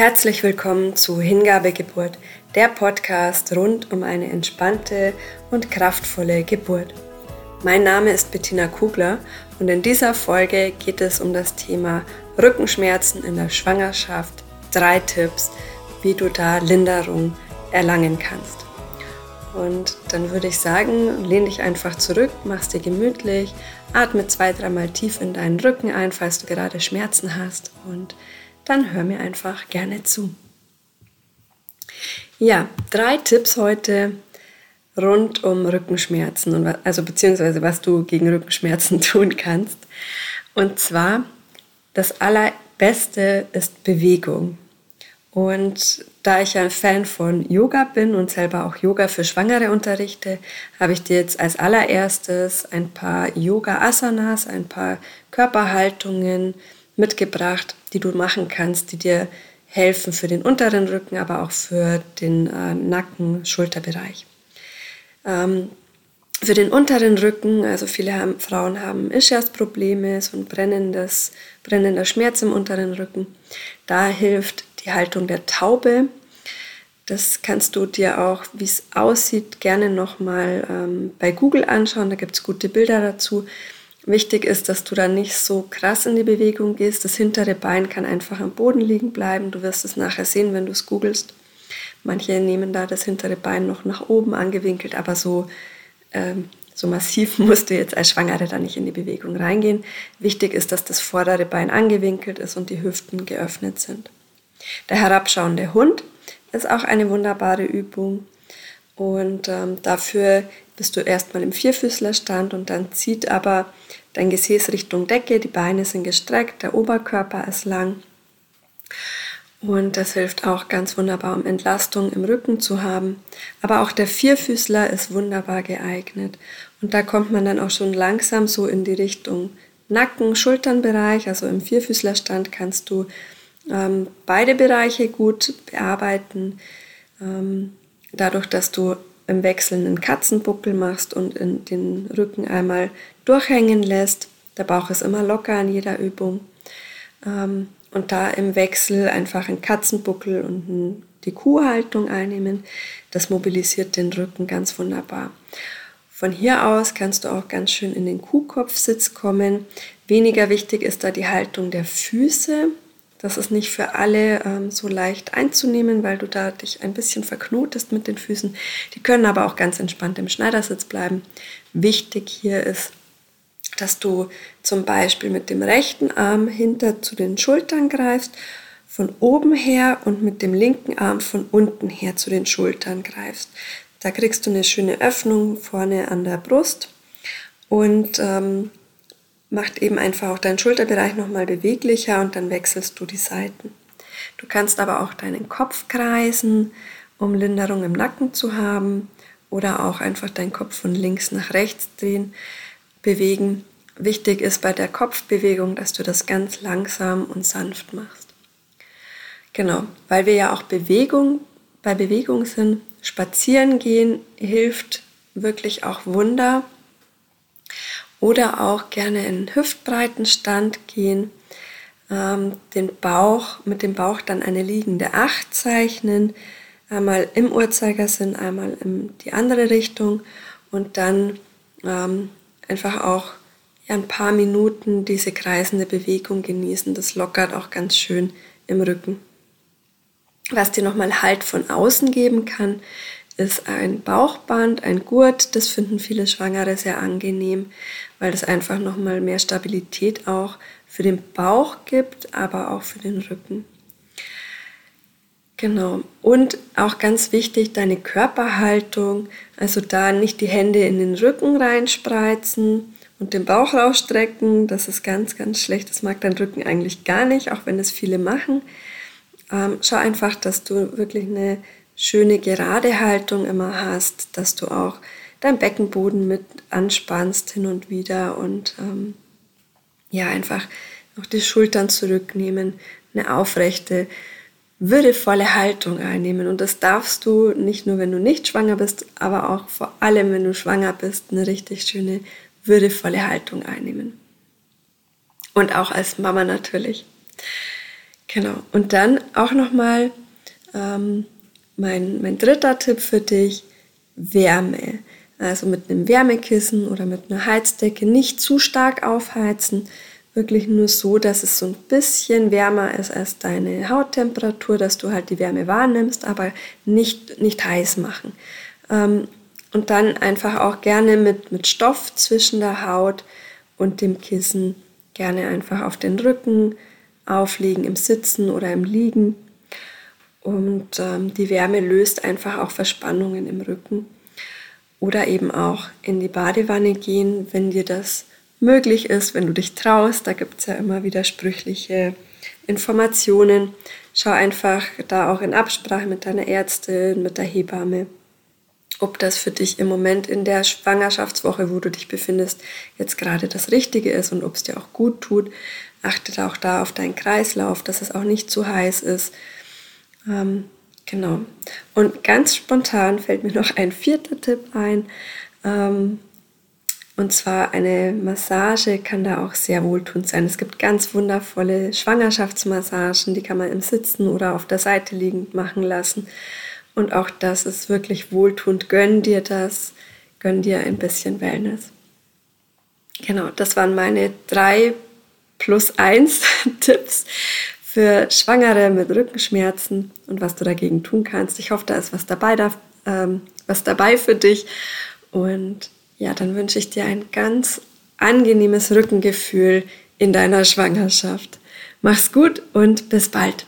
Herzlich willkommen zu Hingabegeburt, der Podcast rund um eine entspannte und kraftvolle Geburt. Mein Name ist Bettina Kugler und in dieser Folge geht es um das Thema Rückenschmerzen in der Schwangerschaft. Drei Tipps, wie du da Linderung erlangen kannst. Und dann würde ich sagen, lehn dich einfach zurück, mach's dir gemütlich, atme zwei, dreimal tief in deinen Rücken ein, falls du gerade Schmerzen hast und dann hör mir einfach gerne zu. Ja, drei Tipps heute rund um Rückenschmerzen und also beziehungsweise was du gegen Rückenschmerzen tun kannst. Und zwar das allerbeste ist Bewegung. Und da ich ein Fan von Yoga bin und selber auch Yoga für Schwangere unterrichte, habe ich dir jetzt als allererstes ein paar Yoga-Asanas, ein paar Körperhaltungen mitgebracht, die du machen kannst, die dir helfen für den unteren Rücken, aber auch für den äh, Nacken, Schulterbereich. Ähm, für den unteren Rücken, also viele haben, Frauen haben Ischias-Probleme, so ein brennendes, brennender Schmerz im unteren Rücken. Da hilft die Haltung der Taube. Das kannst du dir auch, wie es aussieht, gerne nochmal ähm, bei Google anschauen. Da gibt es gute Bilder dazu. Wichtig ist, dass du da nicht so krass in die Bewegung gehst. Das hintere Bein kann einfach am Boden liegen bleiben. Du wirst es nachher sehen, wenn du es googelst. Manche nehmen da das hintere Bein noch nach oben angewinkelt, aber so, ähm, so massiv musst du jetzt als Schwangere da nicht in die Bewegung reingehen. Wichtig ist, dass das vordere Bein angewinkelt ist und die Hüften geöffnet sind. Der herabschauende Hund ist auch eine wunderbare Übung. Und ähm, dafür bist du erstmal im Vierfüßlerstand und dann zieht aber dein Gesäß Richtung Decke, die Beine sind gestreckt, der Oberkörper ist lang. Und das hilft auch ganz wunderbar, um Entlastung im Rücken zu haben. Aber auch der Vierfüßler ist wunderbar geeignet. Und da kommt man dann auch schon langsam so in die Richtung Nacken, Schulternbereich. Also im Vierfüßlerstand kannst du ähm, beide Bereiche gut bearbeiten. Ähm, dadurch, dass du im Wechsel einen Katzenbuckel machst und in den Rücken einmal durchhängen lässt. Der Bauch ist immer locker an jeder Übung. Ähm, und da im Wechsel einfach einen Katzenbuckel und die Kuhhaltung einnehmen. Das mobilisiert den Rücken ganz wunderbar. Von hier aus kannst du auch ganz schön in den Kuhkopfsitz kommen. Weniger wichtig ist da die Haltung der Füße. Das ist nicht für alle ähm, so leicht einzunehmen, weil du da dich ein bisschen verknotest mit den Füßen. Die können aber auch ganz entspannt im Schneidersitz bleiben. Wichtig hier ist, dass du zum Beispiel mit dem rechten Arm hinter zu den Schultern greifst, von oben her und mit dem linken Arm von unten her zu den Schultern greifst. Da kriegst du eine schöne Öffnung vorne an der Brust und ähm, macht eben einfach auch deinen Schulterbereich nochmal beweglicher und dann wechselst du die Seiten. Du kannst aber auch deinen Kopf kreisen, um Linderung im Nacken zu haben oder auch einfach deinen Kopf von links nach rechts drehen, bewegen. Wichtig ist bei der Kopfbewegung, dass du das ganz langsam und sanft machst. Genau, weil wir ja auch Bewegung bei Bewegung sind. Spazieren gehen hilft wirklich auch Wunder oder auch gerne in hüftbreiten Stand gehen, ähm, den Bauch, mit dem Bauch dann eine liegende Acht zeichnen, einmal im Uhrzeigersinn, einmal in die andere Richtung und dann ähm, einfach auch ein paar Minuten diese kreisende Bewegung genießen. Das lockert auch ganz schön im Rücken. Was dir nochmal Halt von außen geben kann, ist ein Bauchband, ein Gurt. Das finden viele Schwangere sehr angenehm, weil das einfach nochmal mehr Stabilität auch für den Bauch gibt, aber auch für den Rücken. Genau. Und auch ganz wichtig, deine Körperhaltung. Also da nicht die Hände in den Rücken reinspreizen und den Bauch rausstrecken. Das ist ganz, ganz schlecht. Das mag dein Rücken eigentlich gar nicht, auch wenn es viele machen. Ähm, schau einfach, dass du wirklich eine schöne gerade Haltung immer hast, dass du auch dein Beckenboden mit anspannst hin und wieder und ähm, ja, einfach noch die Schultern zurücknehmen, eine aufrechte, würdevolle Haltung einnehmen. Und das darfst du nicht nur, wenn du nicht schwanger bist, aber auch vor allem, wenn du schwanger bist, eine richtig schöne, würdevolle Haltung einnehmen. Und auch als Mama natürlich. Genau. Und dann auch nochmal ähm, mein, mein dritter Tipp für dich, Wärme. Also mit einem Wärmekissen oder mit einer Heizdecke nicht zu stark aufheizen. Wirklich nur so, dass es so ein bisschen wärmer ist als deine Hauttemperatur, dass du halt die Wärme wahrnimmst, aber nicht, nicht heiß machen. Ähm, und dann einfach auch gerne mit, mit Stoff zwischen der Haut und dem Kissen gerne einfach auf den Rücken auflegen, im Sitzen oder im Liegen. Und ähm, die Wärme löst einfach auch Verspannungen im Rücken. Oder eben auch in die Badewanne gehen, wenn dir das möglich ist, wenn du dich traust. Da gibt es ja immer widersprüchliche Informationen. Schau einfach da auch in Absprache mit deiner Ärztin, mit der Hebamme, ob das für dich im Moment in der Schwangerschaftswoche, wo du dich befindest, jetzt gerade das Richtige ist und ob es dir auch gut tut. Achte auch da auf deinen Kreislauf, dass es auch nicht zu heiß ist. Ähm, genau. Und ganz spontan fällt mir noch ein vierter Tipp ein. Ähm, und zwar eine Massage kann da auch sehr wohltuend sein. Es gibt ganz wundervolle Schwangerschaftsmassagen, die kann man im Sitzen oder auf der Seite liegend machen lassen. Und auch das ist wirklich wohltuend. Gönn dir das, gönn dir ein bisschen Wellness. Genau, das waren meine drei plus eins Tipps für Schwangere mit Rückenschmerzen und was du dagegen tun kannst. Ich hoffe, da ist was dabei, da, ähm, was dabei für dich. Und ja, dann wünsche ich dir ein ganz angenehmes Rückengefühl in deiner Schwangerschaft. Mach's gut und bis bald.